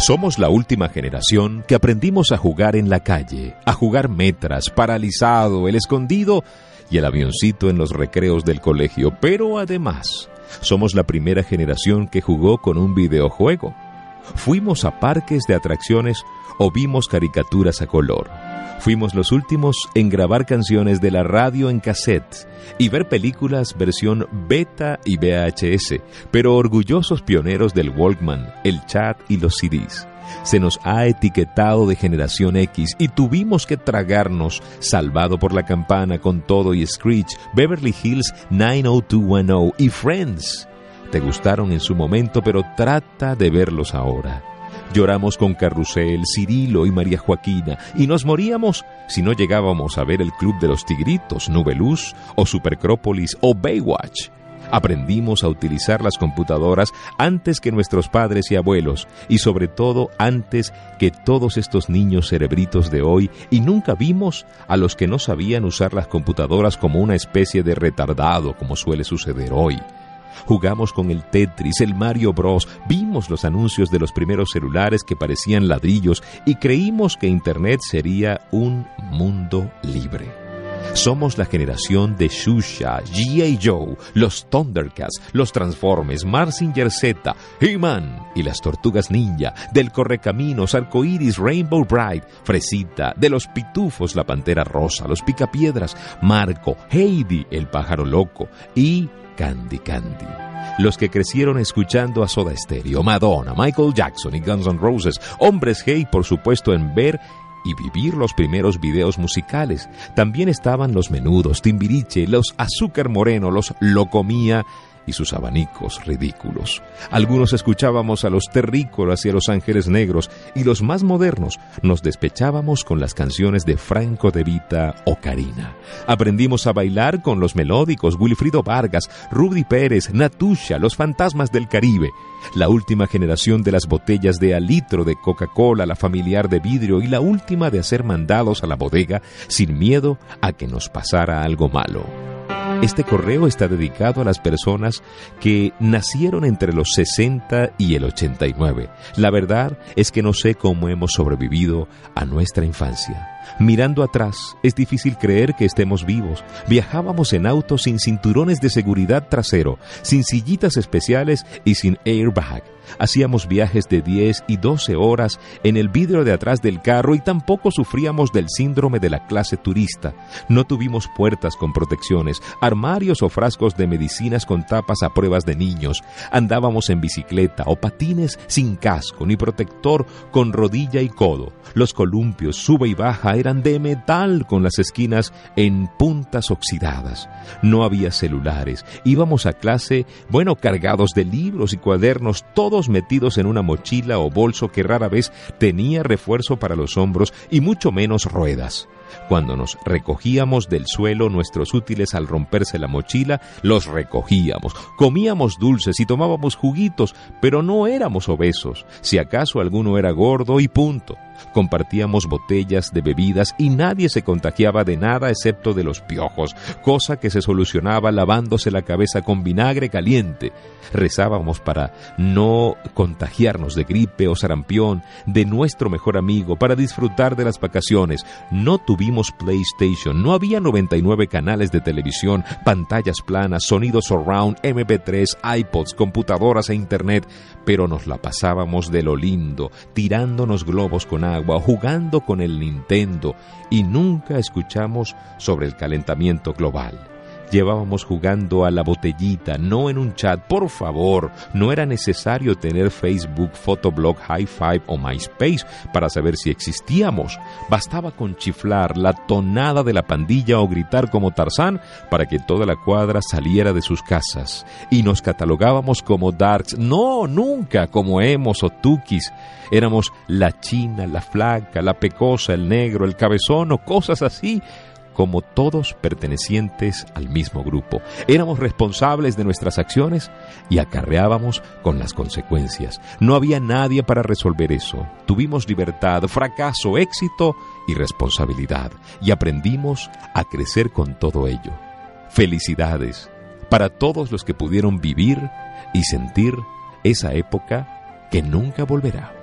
Somos la última generación que aprendimos a jugar en la calle, a jugar metras, paralizado, el escondido y el avioncito en los recreos del colegio, pero además somos la primera generación que jugó con un videojuego. Fuimos a parques de atracciones o vimos caricaturas a color. Fuimos los últimos en grabar canciones de la radio en cassette y ver películas versión beta y VHS, pero orgullosos pioneros del Walkman, el chat y los CDs. Se nos ha etiquetado de generación X y tuvimos que tragarnos Salvado por la Campana con todo y Screech, Beverly Hills 90210 y Friends. Te gustaron en su momento, pero trata de verlos ahora. Lloramos con Carrusel, Cirilo y María Joaquina, y nos moríamos si no llegábamos a ver el Club de los Tigritos, Nubeluz o Supercrópolis o Baywatch. Aprendimos a utilizar las computadoras antes que nuestros padres y abuelos, y sobre todo antes que todos estos niños cerebritos de hoy, y nunca vimos a los que no sabían usar las computadoras como una especie de retardado, como suele suceder hoy. Jugamos con el Tetris, el Mario Bros, vimos los anuncios de los primeros celulares que parecían ladrillos y creímos que Internet sería un mundo libre. Somos la generación de Shusha, G.A. Joe, los Thundercats, los Transformers, Marsinger Z, He-Man y las Tortugas Ninja, del Correcaminos, Arcoiris, Rainbow Bright, Fresita, de los Pitufos, la Pantera Rosa, los Picapiedras, Marco, Heidi, el Pájaro Loco y Candy Candy. Los que crecieron escuchando a Soda Stereo, Madonna, Michael Jackson y Guns N' Roses, hombres gay por supuesto en ver y vivir los primeros videos musicales. También estaban los menudos, Timbiriche, los Azúcar Moreno, los Locomía y sus abanicos ridículos. Algunos escuchábamos a los terrícolas y a los ángeles negros, y los más modernos nos despechábamos con las canciones de Franco de Vita o Karina. Aprendimos a bailar con los melódicos Wilfrido Vargas, Rudy Pérez, Natusha, los fantasmas del Caribe, la última generación de las botellas de alitro de Coca-Cola, la familiar de vidrio y la última de hacer mandados a la bodega sin miedo a que nos pasara algo malo. Este correo está dedicado a las personas que nacieron entre los 60 y el 89. La verdad es que no sé cómo hemos sobrevivido a nuestra infancia. Mirando atrás, es difícil creer que estemos vivos. Viajábamos en autos sin cinturones de seguridad trasero, sin sillitas especiales y sin airbag. Hacíamos viajes de 10 y 12 horas en el vidrio de atrás del carro y tampoco sufríamos del síndrome de la clase turista. No tuvimos puertas con protecciones, armarios o frascos de medicinas con tapas a pruebas de niños. Andábamos en bicicleta o patines sin casco ni protector con rodilla y codo. Los columpios, sube y baja, eran de metal con las esquinas en puntas oxidadas. No había celulares. Íbamos a clase, bueno, cargados de libros y cuadernos, todos metidos en una mochila o bolso que rara vez tenía refuerzo para los hombros y mucho menos ruedas. Cuando nos recogíamos del suelo nuestros útiles al romperse la mochila, los recogíamos, comíamos dulces y tomábamos juguitos, pero no éramos obesos, si acaso alguno era gordo y punto. Compartíamos botellas de bebidas y nadie se contagiaba de nada excepto de los piojos, cosa que se solucionaba lavándose la cabeza con vinagre caliente. Rezábamos para no contagiarnos de gripe o sarampión, de nuestro mejor amigo, para disfrutar de las vacaciones. No tuvimos PlayStation, no había 99 canales de televisión, pantallas planas, sonidos surround, MP3, iPods, computadoras e internet, pero nos la pasábamos de lo lindo, tirándonos globos con agua, jugando con el Nintendo y nunca escuchamos sobre el calentamiento global. Llevábamos jugando a la botellita, no en un chat. Por favor, no era necesario tener Facebook, Photoblog, High Five o MySpace para saber si existíamos. Bastaba con chiflar la tonada de la pandilla o gritar como Tarzán para que toda la cuadra saliera de sus casas. Y nos catalogábamos como darks. No, nunca como emos o tukis. Éramos la china, la flaca, la pecosa, el negro, el cabezón o cosas así como todos pertenecientes al mismo grupo. Éramos responsables de nuestras acciones y acarreábamos con las consecuencias. No había nadie para resolver eso. Tuvimos libertad, fracaso, éxito y responsabilidad y aprendimos a crecer con todo ello. Felicidades para todos los que pudieron vivir y sentir esa época que nunca volverá.